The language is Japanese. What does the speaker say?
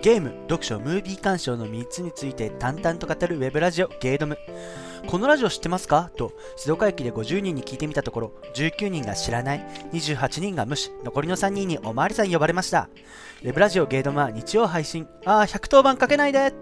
ゲーム、読書、ムービー鑑賞の3つについて淡々と語るウェブラジオゲイドム。このラジオ知ってますか？と静岡駅で50人に聞いてみたところ19人が知らない28人が無視残りの3人におまわりさん呼ばれました。ウェブラジオゲイドムは日曜配信。ああ110番かけないで。